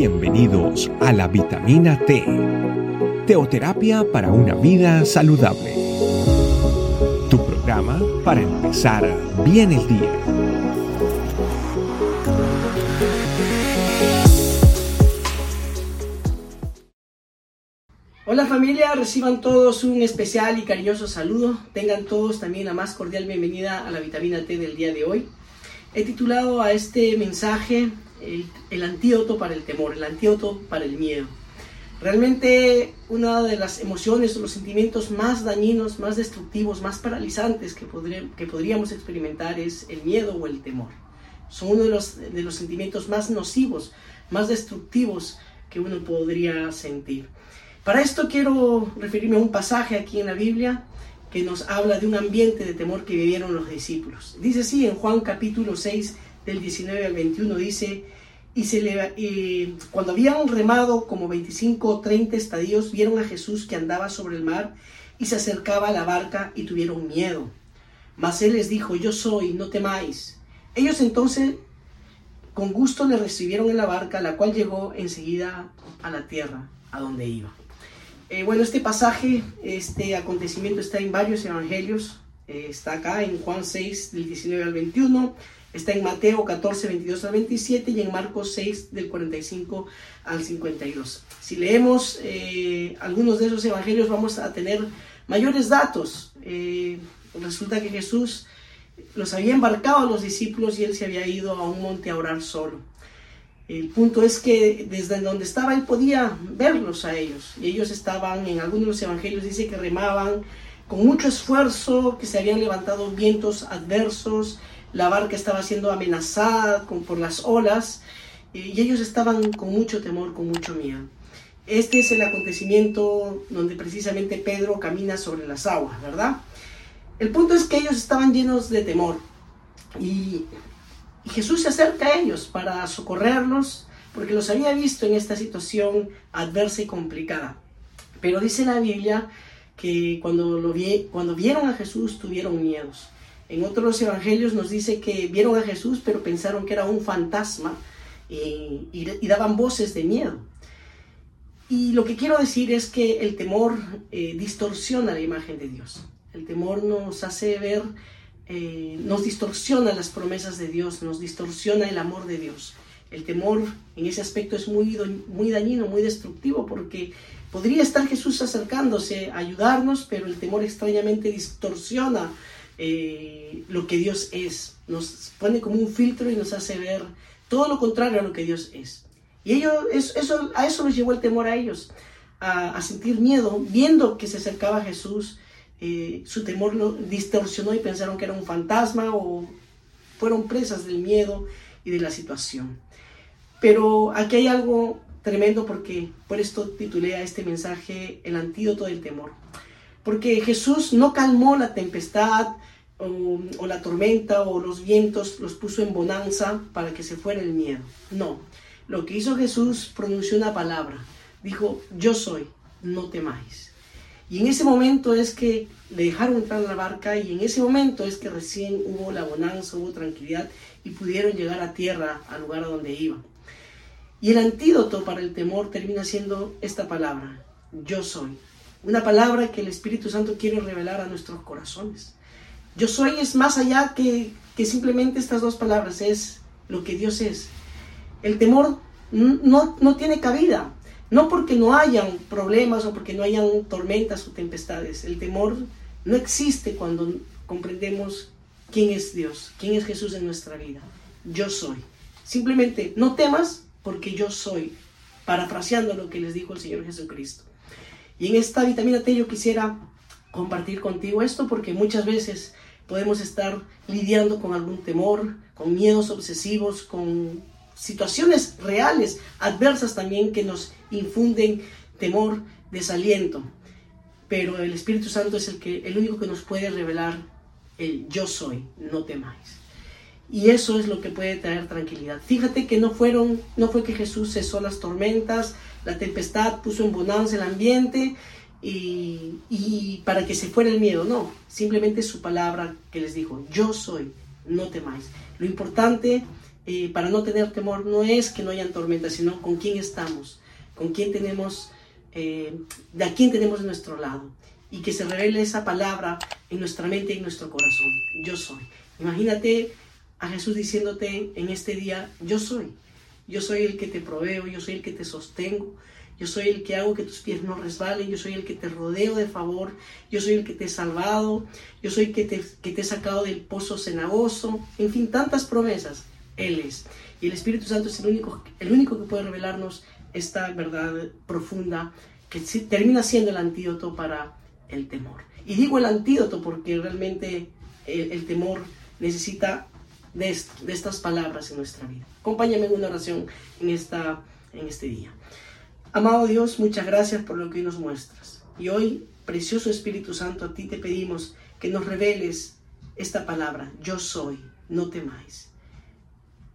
Bienvenidos a la vitamina T, teoterapia para una vida saludable. Tu programa para empezar bien el día. Hola familia, reciban todos un especial y cariñoso saludo. Tengan todos también la más cordial bienvenida a la vitamina T del día de hoy. He titulado a este mensaje el, antídoto para el temor, el antídoto para el miedo. Realmente una de las emociones o los sentimientos más dañinos, más destructivos, más paralizantes que, podríamos experimentar es el miedo o el temor. Son uno de los sentimientos más nocivos, más destructivos que uno podría sentir. Para esto quiero referirme a un pasaje aquí en la Biblia que nos habla de un ambiente de temor que vivieron los discípulos. Dice así en Juan capítulo 6 del 19 al 21, dice, y, se le, cuando habían remado como 25 o 30 estadios, vieron a Jesús que andaba sobre el mar y se acercaba a la barca y tuvieron miedo. Mas él les dijo, yo soy, no temáis. Ellos entonces con gusto le recibieron en la barca, la cual llegó enseguida a la tierra, a donde iba. Eh, bueno, este pasaje, este acontecimiento está en varios evangelios. Eh, está acá en Juan 6, del 19 al 21. Está en Mateo 14, 22 al 27 y en Marcos 6, del 45 al 52. Si leemos eh, algunos de esos evangelios vamos a tener mayores datos. resulta que Jesús los había embarcado a los discípulos y él se había ido a un monte a orar solo. El punto es que desde donde estaba él podía verlos a ellos. Y ellos estaban, en algunos de los evangelios dice que remaban con mucho esfuerzo, que se habían levantado vientos adversos, la barca estaba siendo amenazada por las olas y ellos estaban con mucho temor, con mucho miedo. Este es el acontecimiento donde precisamente Pedro camina sobre las aguas, ¿verdad? El punto es que ellos estaban llenos de temor y y Jesús se acerca a ellos para socorrerlos porque los había visto en esta situación adversa y complicada. Pero dice la Biblia que cuando, vieron a Jesús tuvieron miedos. En otros evangelios nos dice que vieron a Jesús pero pensaron que era un fantasma y, daban voces de miedo. Y lo que quiero decir es que el temor eh, distorsiona la imagen de Dios. El temor nos hace ver eh, nos distorsiona las promesas de Dios, nos distorsiona el amor de Dios. El temor en ese aspecto es muy, muy dañino, muy destructivo, porque podría estar Jesús acercándose a ayudarnos, pero el temor extrañamente distorsiona eh, lo que Dios es. Nos pone como un filtro y nos hace ver todo lo contrario a lo que Dios es. Y ellos, eso, a eso los llevó el temor a ellos, a, a sentir miedo, viendo que se acercaba Jesús eh, su temor lo distorsionó y pensaron que era un fantasma o fueron presas del miedo y de la situación. Pero aquí hay algo tremendo porque por esto titulé a este mensaje El antídoto del temor. Porque Jesús no calmó la tempestad o, o, la tormenta o los vientos, los puso en bonanza para que se fuera el miedo. No, lo que hizo Jesús pronunció una palabra. Dijo, yo soy, no temáis. Y en ese momento es que le dejaron entrar a la barca y en ese momento es que recién hubo la bonanza, hubo tranquilidad y pudieron llegar a tierra, al lugar donde iban. Y el antídoto para el temor termina siendo esta palabra, yo soy. Una palabra que el Espíritu Santo quiere revelar a nuestros corazones. Yo soy es más allá que, que simplemente estas dos palabras, es lo que Dios es. El temor no, no tiene cabida, no porque no hayan problemas o porque no hayan tormentas o tempestades. El temor no existe cuando comprendemos quién es Dios, quién es Jesús en nuestra vida. Yo soy. Simplemente no temas porque yo soy, parafraseando lo que les dijo el Señor Jesucristo. Y en esta vitamina T yo quisiera compartir contigo esto porque muchas veces podemos estar lidiando con algún temor, con miedos obsesivos, con situaciones reales, adversas también que nos infunden temor, desaliento. Pero el Espíritu Santo es el, que, el único que nos puede revelar el yo soy, no temáis. Y eso es lo que puede traer tranquilidad. Fíjate que no fueron, no fue que Jesús cesó las tormentas, la tempestad puso en bonanza el ambiente y, y para que se fuera el miedo, no, simplemente su palabra que les dijo, yo soy, no temáis. Lo importante eh, para no tener temor no es que no hayan tormentas, sino con quién estamos, con quién tenemos, eh, de a quién tenemos en nuestro lado. Y que se revele esa palabra en nuestra mente y en nuestro corazón. Yo soy. Imagínate a Jesús diciéndote en este día, yo soy. Yo soy el que te proveo, yo soy el que te sostengo, yo soy el que hago que tus pies no resbalen, yo soy el que te rodeo de favor, yo soy el que te he salvado, yo soy el que te, que te he sacado del pozo cenagoso, en fin, tantas promesas. Él es. Y el Espíritu Santo es el único, el único que puede revelarnos esta verdad profunda que termina siendo el antídoto para el temor. Y digo el antídoto porque realmente el, temor necesita de, estas palabras en nuestra vida. Acompáñame en una oración en, esta, en este día. Amado Dios, muchas gracias por lo que nos muestras. Y hoy, precioso Espíritu Santo, a ti te pedimos que nos reveles esta palabra. Yo soy, no temáis.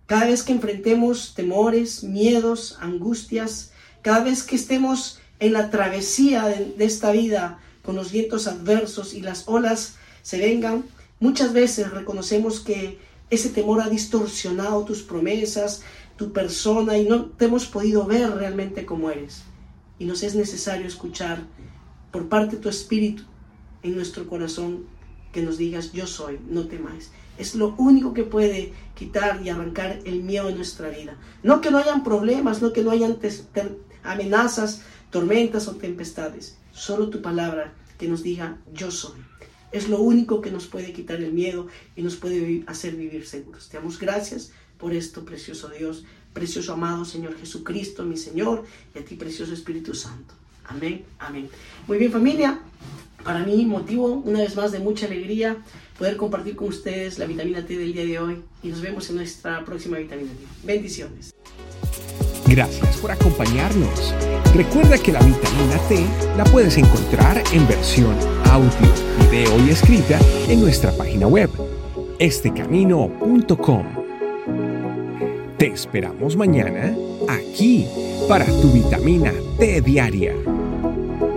Cada vez que enfrentemos temores, miedos, angustias, cada vez que estemos en la travesía de, esta vida con los vientos adversos y las olas se vengan, muchas veces reconocemos que ese temor ha distorsionado tus promesas, tu persona y no te hemos podido ver realmente como eres. Y nos es necesario escuchar por parte de tu espíritu en nuestro corazón que nos digas yo soy, no temáis. Es lo único que puede quitar y arrancar el miedo de nuestra vida. No que no hayan problemas, no que no hayan amenazas, tormentas o tempestades. Solo tu palabra que nos diga yo soy. Es lo único que nos puede quitar el miedo y nos puede hacer vivir seguros. Te damos gracias por esto, precioso Dios, precioso amado Señor Jesucristo, mi Señor, y a ti, precioso Espíritu Santo. Amén, amén. Muy bien familia, para mí motivo una vez más de mucha alegría poder compartir con ustedes la vitamina T del día de hoy y nos vemos en nuestra próxima vitamina T. Bendiciones. Gracias por acompañarnos. Recuerda que la vitamina T la puedes encontrar en versión audio, video y escrita en nuestra página web, estecamino.com. Te esperamos mañana aquí para tu vitamina T diaria.